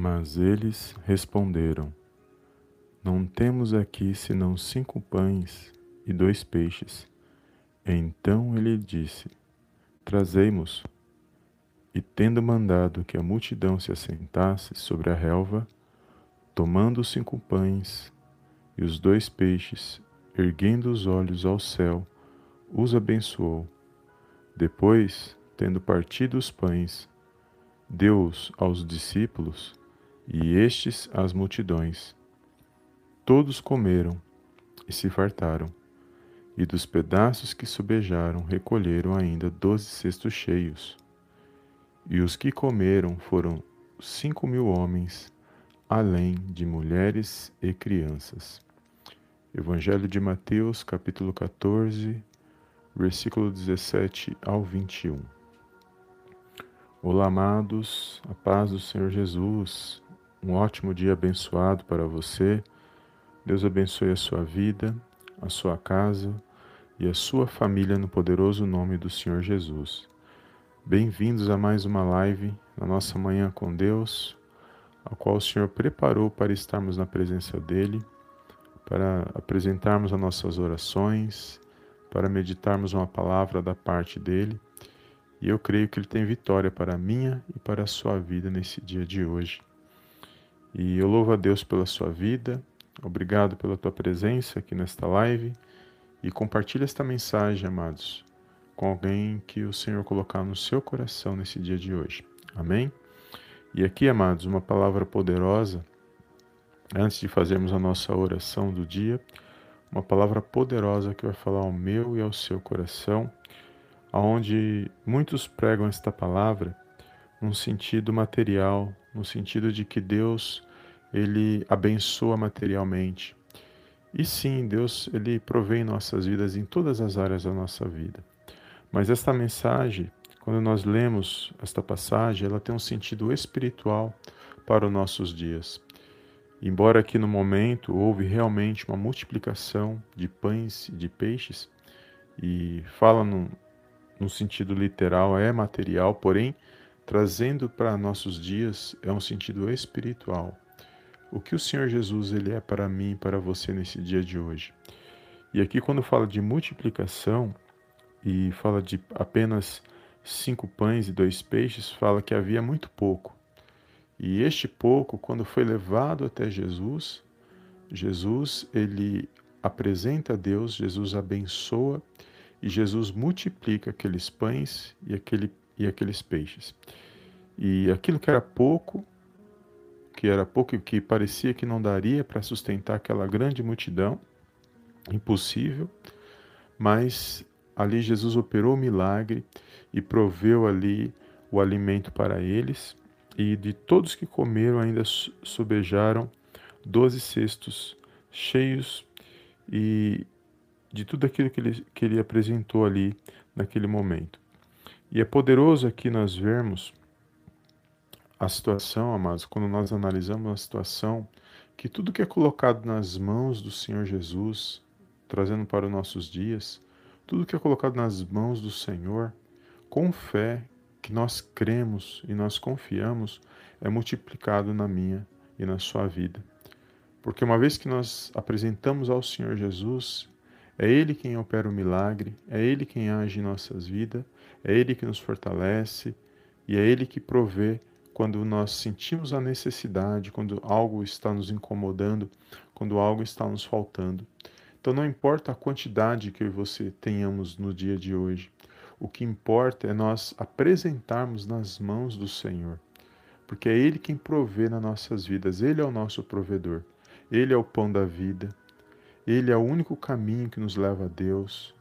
Mas eles responderam: Não temos aqui senão cinco pães e dois peixes. Então ele disse: Trazei-mos. E tendo mandado que a multidão se assentasse sobre a relva, tomando os cinco pães e os dois peixes, erguendo os olhos ao céu, os abençoou. Depois, tendo partido os pães, deu-os aos discípulos e estes às multidões. Todos comeram e se fartaram, e dos pedaços que sobejaram recolheram ainda doze cestos cheios. E os que comeram foram cinco mil homens, além de mulheres e crianças. Evangelho de Mateus, capítulo 14, versículo 17 ao 21. Olá, amados, a paz do Senhor Jesus. Um ótimo dia abençoado para você. Deus abençoe a sua vida, a sua casa e a sua família no poderoso nome do Senhor Jesus. Bem-vindos a mais uma live na nossa manhã com Deus, a qual o Senhor preparou para estarmos na presença dele para apresentarmos as nossas orações, para meditarmos uma palavra da parte dele. E eu creio que ele tem vitória para a minha e para a sua vida nesse dia de hoje. E eu louvo a Deus pela sua vida. Obrigado pela tua presença aqui nesta live e compartilhe esta mensagem, amados, com alguém que o Senhor colocar no seu coração nesse dia de hoje. Amém? E aqui, amados, uma palavra poderosa antes de fazermos a nossa oração do dia, uma palavra poderosa que vai falar ao meu e ao seu coração, aonde muitos pregam esta palavra num sentido material, no sentido de que Deus ele abençoa materialmente. E sim, Deus ele provém nossas vidas em todas as áreas da nossa vida. Mas esta mensagem, quando nós lemos esta passagem, ela tem um sentido espiritual para os nossos dias. Embora aqui no momento houve realmente uma multiplicação de pães e de peixes, e fala no, no sentido literal, é material, porém, trazendo para nossos dias, é um sentido espiritual. O que o Senhor Jesus ele é para mim e para você nesse dia de hoje. E aqui, quando fala de multiplicação e fala de apenas cinco pães e dois peixes, fala que havia muito pouco. E este pouco, quando foi levado até Jesus, Jesus ele apresenta a Deus, Jesus abençoa e Jesus multiplica aqueles pães e, aquele, e aqueles peixes. E aquilo que era pouco, que era pouco e que parecia que não daria para sustentar aquela grande multidão, impossível, mas ali Jesus operou o milagre e proveu ali o alimento para eles e de todos que comeram ainda sobejaram doze cestos cheios e de tudo aquilo que ele, que ele apresentou ali naquele momento. E é poderoso aqui nós vermos a situação, amados, quando nós analisamos a situação, que tudo que é colocado nas mãos do Senhor Jesus, trazendo para os nossos dias, tudo que é colocado nas mãos do Senhor, com fé, que nós cremos e nós confiamos é multiplicado na minha e na sua vida. Porque uma vez que nós apresentamos ao Senhor Jesus, é Ele quem opera o milagre, é Ele quem age em nossas vidas, é Ele que nos fortalece e é Ele que provê quando nós sentimos a necessidade, quando algo está nos incomodando, quando algo está nos faltando. Então não importa a quantidade que eu e você tenhamos no dia de hoje, o que importa é nós apresentarmos nas mãos do Senhor, porque é Ele quem provê nas nossas vidas, Ele é o nosso provedor, Ele é o pão da vida, Ele é o único caminho que nos leva a Deus,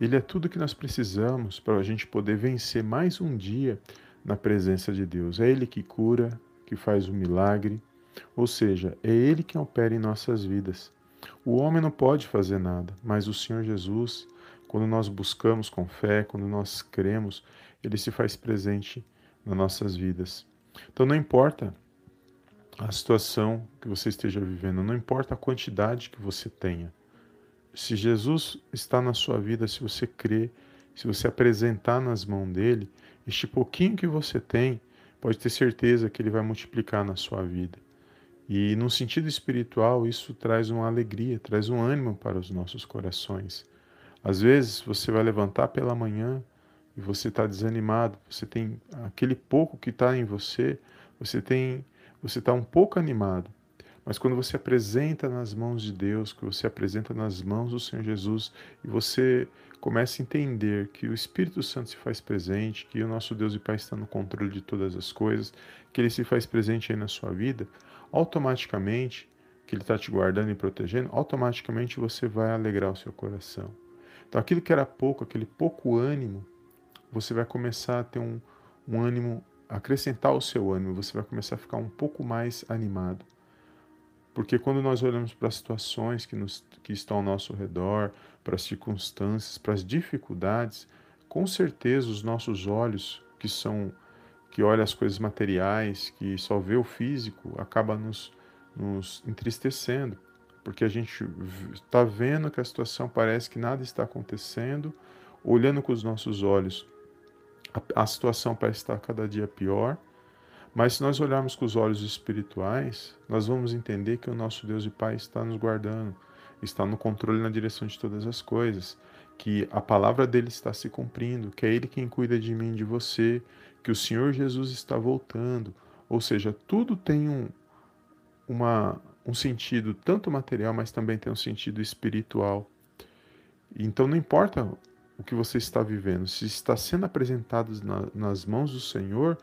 Ele é tudo que nós precisamos para a gente poder vencer mais um dia na presença de Deus. É Ele que cura, que faz o milagre, ou seja, é Ele quem opera em nossas vidas. O homem não pode fazer nada, mas o Senhor Jesus quando nós buscamos com fé, quando nós cremos, ele se faz presente nas nossas vidas. Então não importa a situação que você esteja vivendo, não importa a quantidade que você tenha. Se Jesus está na sua vida, se você crê, se você apresentar nas mãos dele, este pouquinho que você tem pode ter certeza que ele vai multiplicar na sua vida. E no sentido espiritual, isso traz uma alegria, traz um ânimo para os nossos corações. Às vezes você vai levantar pela manhã e você está desanimado, você tem aquele pouco que está em você, você tem, você está um pouco animado. Mas quando você apresenta nas mãos de Deus, que você apresenta nas mãos do Senhor Jesus e você começa a entender que o Espírito Santo se faz presente, que o nosso Deus e Pai está no controle de todas as coisas, que ele se faz presente aí na sua vida, automaticamente, que ele está te guardando e protegendo, automaticamente você vai alegrar o seu coração. Então, aquilo que era pouco, aquele pouco ânimo, você vai começar a ter um, um ânimo, acrescentar o seu ânimo, você vai começar a ficar um pouco mais animado. Porque quando nós olhamos para as situações que, nos, que estão ao nosso redor, para as circunstâncias, para as dificuldades, com certeza os nossos olhos, que são que olha as coisas materiais, que só vê o físico, acaba nos, nos entristecendo, porque a gente está vendo que a situação parece que nada está acontecendo, olhando com os nossos olhos, a, a situação parece estar cada dia pior, mas se nós olharmos com os olhos espirituais, nós vamos entender que o nosso Deus e Pai está nos guardando, está no controle na direção de todas as coisas, que a palavra dele está se cumprindo, que é ele quem cuida de mim, de você, que o Senhor Jesus está voltando. Ou seja, tudo tem um, uma, um sentido tanto material, mas também tem um sentido espiritual. Então não importa o que você está vivendo, se está sendo apresentado na, nas mãos do Senhor,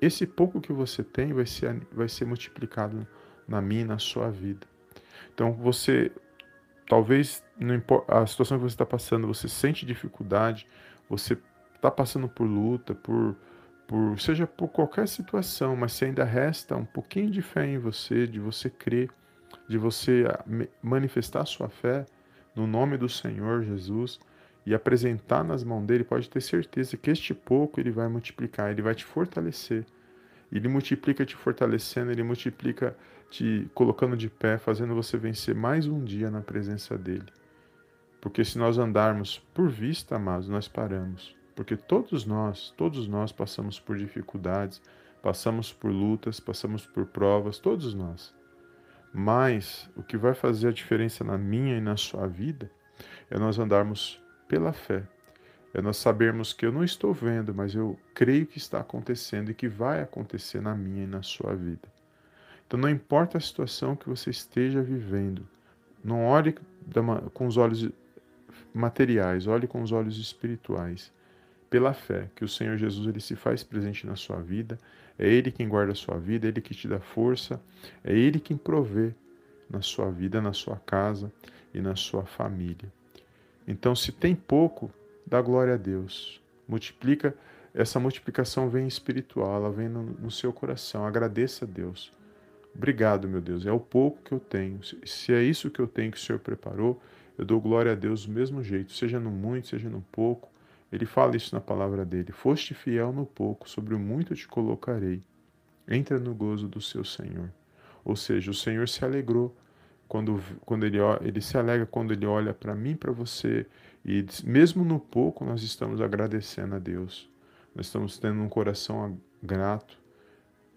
esse pouco que você tem vai ser, vai ser multiplicado na minha e na sua vida. Então você Talvez a situação que você está passando, você sente dificuldade, você está passando por luta, por, por seja por qualquer situação, mas se ainda resta um pouquinho de fé em você, de você crer, de você ah, manifestar sua fé no nome do Senhor Jesus e apresentar nas mãos dele, pode ter certeza que este pouco ele vai multiplicar, ele vai te fortalecer. Ele multiplica te fortalecendo, ele multiplica te colocando de pé, fazendo você vencer mais um dia na presença dele. Porque se nós andarmos por vista, amados, nós paramos. Porque todos nós, todos nós passamos por dificuldades, passamos por lutas, passamos por provas, todos nós. Mas o que vai fazer a diferença na minha e na sua vida é nós andarmos pela fé. É nós sabermos que eu não estou vendo, mas eu creio que está acontecendo e que vai acontecer na minha e na sua vida. Então, não importa a situação que você esteja vivendo, não olhe com os olhos materiais, olhe com os olhos espirituais. Pela fé que o Senhor Jesus ele se faz presente na sua vida, é Ele quem guarda a sua vida, é Ele que te dá força, é Ele quem provê na sua vida, na sua casa e na sua família. Então, se tem pouco, dá glória a Deus. Multiplica, essa multiplicação vem espiritual, ela vem no, no seu coração. Agradeça a Deus. Obrigado, meu Deus, é o pouco que eu tenho. Se é isso que eu tenho que o Senhor preparou, eu dou glória a Deus do mesmo jeito, seja no muito, seja no pouco. Ele fala isso na palavra dele: Foste fiel no pouco, sobre o muito te colocarei. Entra no gozo do seu Senhor. Ou seja, o Senhor se alegrou quando, quando ele, ele se alegra quando ele olha para mim, para você, e mesmo no pouco nós estamos agradecendo a Deus. Nós estamos tendo um coração grato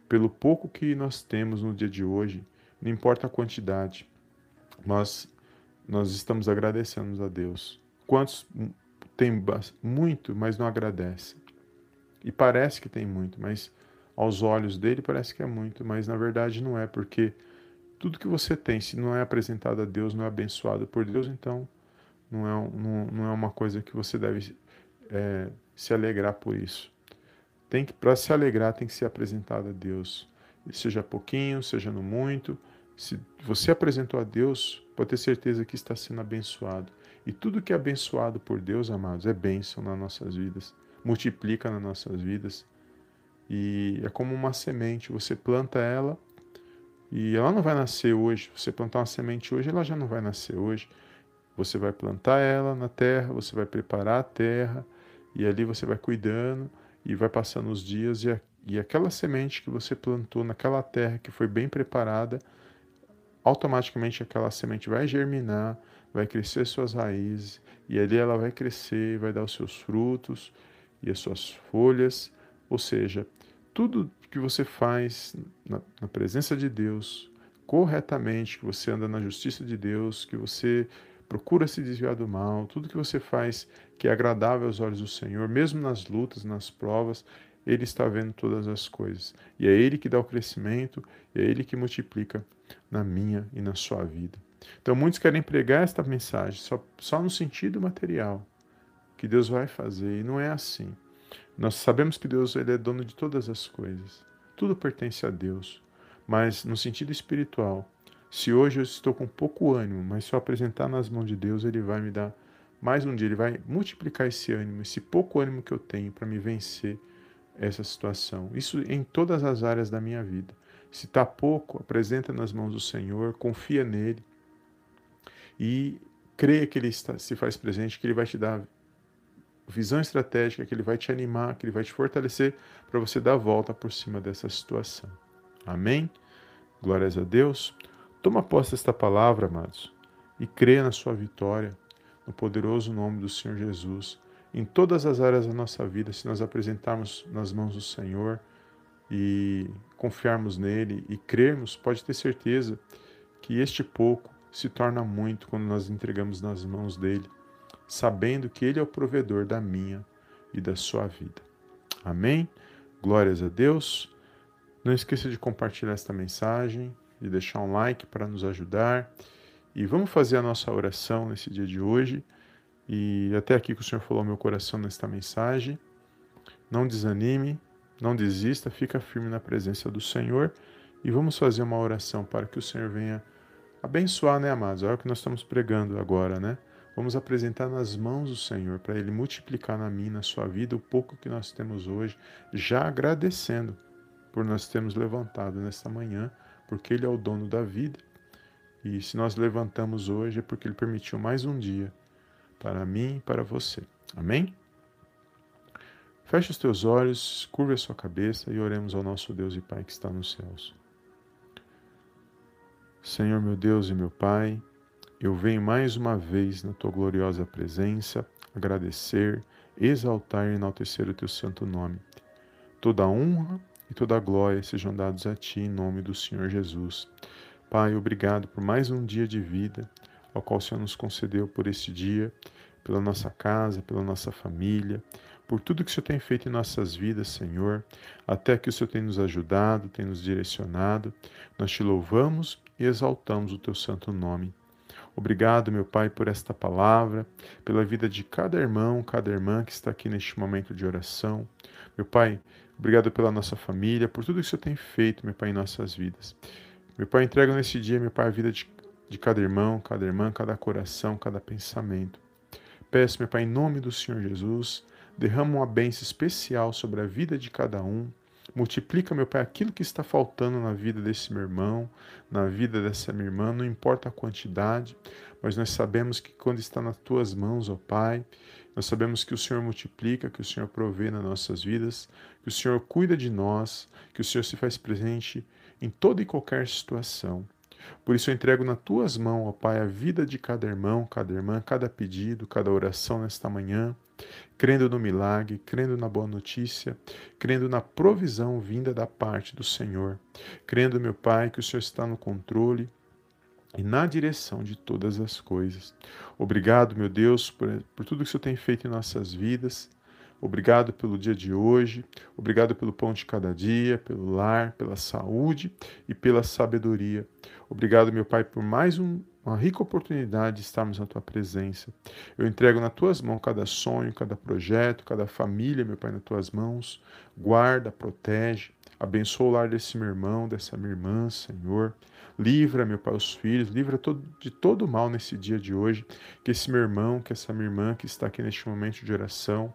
pelo pouco que nós temos no dia de hoje, não importa a quantidade, mas nós estamos agradecendo a Deus. Quantos tem muito, mas não agradecem? E parece que tem muito, mas aos olhos dele parece que é muito, mas na verdade não é, porque tudo que você tem, se não é apresentado a Deus, não é abençoado por Deus, então não é, não, não é uma coisa que você deve é, se alegrar por isso. Tem que para se alegrar tem que ser apresentado a Deus, seja pouquinho, seja no muito. Se você apresentou a Deus, pode ter certeza que está sendo abençoado. E tudo que é abençoado por Deus, amados, é bênção nas nossas vidas, multiplica nas nossas vidas. E é como uma semente, você planta ela e ela não vai nascer hoje. Você plantar uma semente hoje, ela já não vai nascer hoje. Você vai plantar ela na terra, você vai preparar a terra e ali você vai cuidando e vai passando os dias e, a, e aquela semente que você plantou naquela terra que foi bem preparada, automaticamente aquela semente vai germinar, vai crescer suas raízes e ali ela vai crescer, vai dar os seus frutos e as suas folhas, ou seja, tudo que você faz na, na presença de Deus corretamente, que você anda na justiça de Deus, que você procura se desviar do mal, tudo que você faz que é agradável aos olhos do Senhor, mesmo nas lutas, nas provas, Ele está vendo todas as coisas. E é Ele que dá o crescimento, é Ele que multiplica na minha e na sua vida. Então, muitos querem pregar esta mensagem só, só no sentido material, que Deus vai fazer, e não é assim. Nós sabemos que Deus ele é dono de todas as coisas, tudo pertence a Deus, mas no sentido espiritual, se hoje eu estou com pouco ânimo, mas se eu apresentar nas mãos de Deus, Ele vai me dar mais um dia, Ele vai multiplicar esse ânimo, esse pouco ânimo que eu tenho para me vencer essa situação. Isso em todas as áreas da minha vida. Se está pouco, apresenta nas mãos do Senhor, confia nele e creia que Ele está, se faz presente, que Ele vai te dar visão estratégica, que Ele vai te animar, que Ele vai te fortalecer para você dar a volta por cima dessa situação. Amém? Glórias a Deus. Toma posse desta palavra, amados, e creia na sua vitória, no poderoso nome do Senhor Jesus. Em todas as áreas da nossa vida, se nós apresentarmos nas mãos do Senhor e confiarmos nele e crermos, pode ter certeza que este pouco se torna muito quando nós entregamos nas mãos dele, sabendo que ele é o provedor da minha e da sua vida. Amém? Glórias a Deus. Não esqueça de compartilhar esta mensagem de deixar um like para nos ajudar. E vamos fazer a nossa oração nesse dia de hoje. E até aqui que o Senhor falou meu coração nesta mensagem. Não desanime, não desista, fica firme na presença do Senhor. E vamos fazer uma oração para que o Senhor venha abençoar, né, amados? Olha o que nós estamos pregando agora, né? Vamos apresentar nas mãos do Senhor para Ele multiplicar na minha, na sua vida, o pouco que nós temos hoje, já agradecendo por nós termos levantado nesta manhã porque Ele é o dono da vida. E se nós levantamos hoje é porque Ele permitiu mais um dia para mim e para você. Amém? Feche os teus olhos, curva a sua cabeça e oremos ao nosso Deus e Pai que está nos céus. Senhor meu Deus e meu Pai, eu venho mais uma vez na tua gloriosa presença agradecer, exaltar e enaltecer o teu santo nome. Toda honra e toda glória sejam dados a Ti em nome do Senhor Jesus. Pai, obrigado por mais um dia de vida, ao qual o Senhor nos concedeu por este dia, pela nossa casa, pela nossa família, por tudo que o Senhor tem feito em nossas vidas, Senhor, até que o Senhor tem nos ajudado, tem nos direcionado. Nós te louvamos e exaltamos o teu santo nome. Obrigado, meu Pai, por esta palavra, pela vida de cada irmão, cada irmã que está aqui neste momento de oração. Meu Pai, Obrigado pela nossa família, por tudo que o Senhor tem feito, meu Pai, em nossas vidas. Meu Pai, entrega nesse dia, meu Pai, a vida de, de cada irmão, cada irmã, cada coração, cada pensamento. Peço, meu Pai, em nome do Senhor Jesus, derrama uma bênção especial sobre a vida de cada um. Multiplica, meu Pai, aquilo que está faltando na vida desse meu irmão, na vida dessa minha irmã, não importa a quantidade, mas nós sabemos que quando está nas tuas mãos, ó Pai, nós sabemos que o Senhor multiplica, que o Senhor provê nas nossas vidas, que o Senhor cuida de nós, que o Senhor se faz presente em toda e qualquer situação. Por isso eu entrego nas tuas mãos, ó Pai, a vida de cada irmão, cada irmã, cada pedido, cada oração nesta manhã, crendo no milagre, crendo na boa notícia, crendo na provisão vinda da parte do Senhor, crendo, meu Pai, que o Senhor está no controle e na direção de todas as coisas. Obrigado, meu Deus, por, por tudo que o Senhor tem feito em nossas vidas. Obrigado pelo dia de hoje, obrigado pelo pão de cada dia, pelo lar, pela saúde e pela sabedoria. Obrigado, meu Pai, por mais um, uma rica oportunidade de estarmos na tua presença. Eu entrego nas tuas mãos cada sonho, cada projeto, cada família, meu Pai, nas tuas mãos. Guarda, protege, abençoa o lar desse meu irmão, dessa minha irmã, Senhor. Livra, meu Pai, os filhos, livra de todo mal nesse dia de hoje. Que esse meu irmão, que essa minha irmã que está aqui neste momento de oração,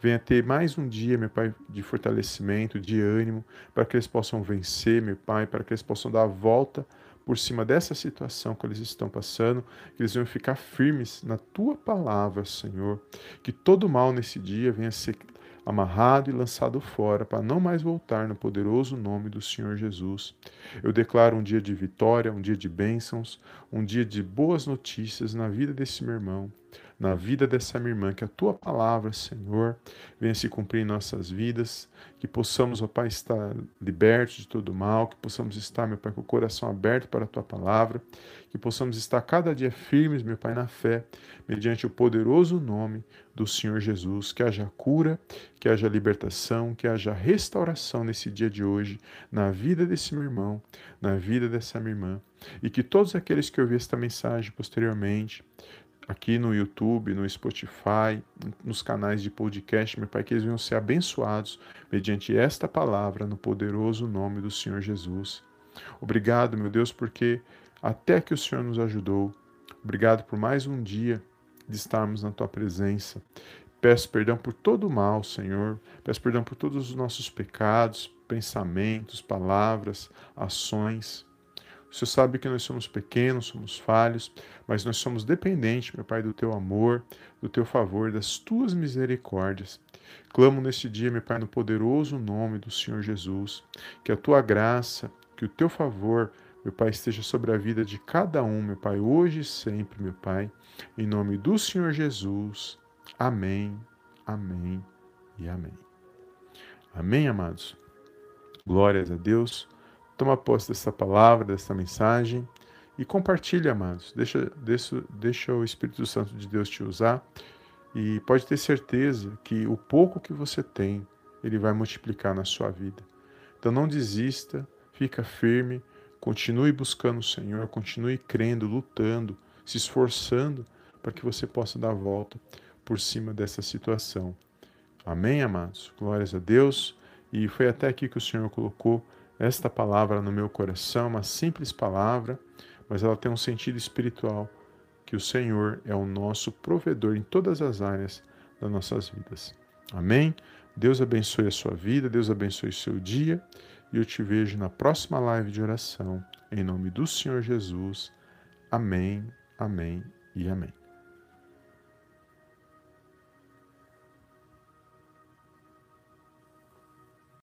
venha ter mais um dia, meu Pai, de fortalecimento, de ânimo, para que eles possam vencer, meu Pai, para que eles possam dar a volta por cima dessa situação que eles estão passando, que eles venham ficar firmes na tua palavra, Senhor. Que todo mal nesse dia venha ser amarrado e lançado fora, para não mais voltar no poderoso nome do Senhor Jesus. Eu declaro um dia de vitória, um dia de bênçãos, um dia de boas notícias na vida desse meu irmão, na vida dessa minha irmã, que a tua palavra, Senhor, venha se cumprir em nossas vidas, que possamos, ó Pai, estar libertos de todo mal, que possamos estar, meu Pai, com o coração aberto para a tua palavra, que possamos estar cada dia firmes, meu Pai, na fé, mediante o poderoso nome do Senhor Jesus, que haja cura, que haja libertação, que haja restauração nesse dia de hoje, na vida desse meu irmão, na vida dessa minha irmã, e que todos aqueles que ouvirem esta mensagem posteriormente, aqui no YouTube, no Spotify, nos canais de podcast, meu Pai, que eles venham ser abençoados mediante esta palavra no poderoso nome do Senhor Jesus. Obrigado, meu Deus, porque até que o Senhor nos ajudou. Obrigado por mais um dia de estarmos na tua presença. Peço perdão por todo o mal, Senhor. Peço perdão por todos os nossos pecados, pensamentos, palavras, ações. Senhor sabe que nós somos pequenos, somos falhos, mas nós somos dependentes, meu Pai, do teu amor, do teu favor, das tuas misericórdias. Clamo neste dia, meu Pai, no poderoso nome do Senhor Jesus, que a tua graça, que o teu favor, meu Pai, esteja sobre a vida de cada um, meu Pai, hoje e sempre, meu Pai, em nome do Senhor Jesus. Amém, amém e amém. Amém, amados. Glórias a Deus. Toma posse dessa palavra, dessa mensagem e compartilha, amados. Deixa, deixa, deixa o Espírito Santo de Deus te usar e pode ter certeza que o pouco que você tem, ele vai multiplicar na sua vida. Então não desista, fica firme, continue buscando o Senhor, continue crendo, lutando, se esforçando para que você possa dar a volta por cima dessa situação. Amém, amados? Glórias a Deus. E foi até aqui que o Senhor colocou esta palavra no meu coração, uma simples palavra, mas ela tem um sentido espiritual, que o Senhor é o nosso provedor em todas as áreas das nossas vidas. Amém? Deus abençoe a sua vida, Deus abençoe o seu dia, e eu te vejo na próxima live de oração, em nome do Senhor Jesus. Amém, amém e amém.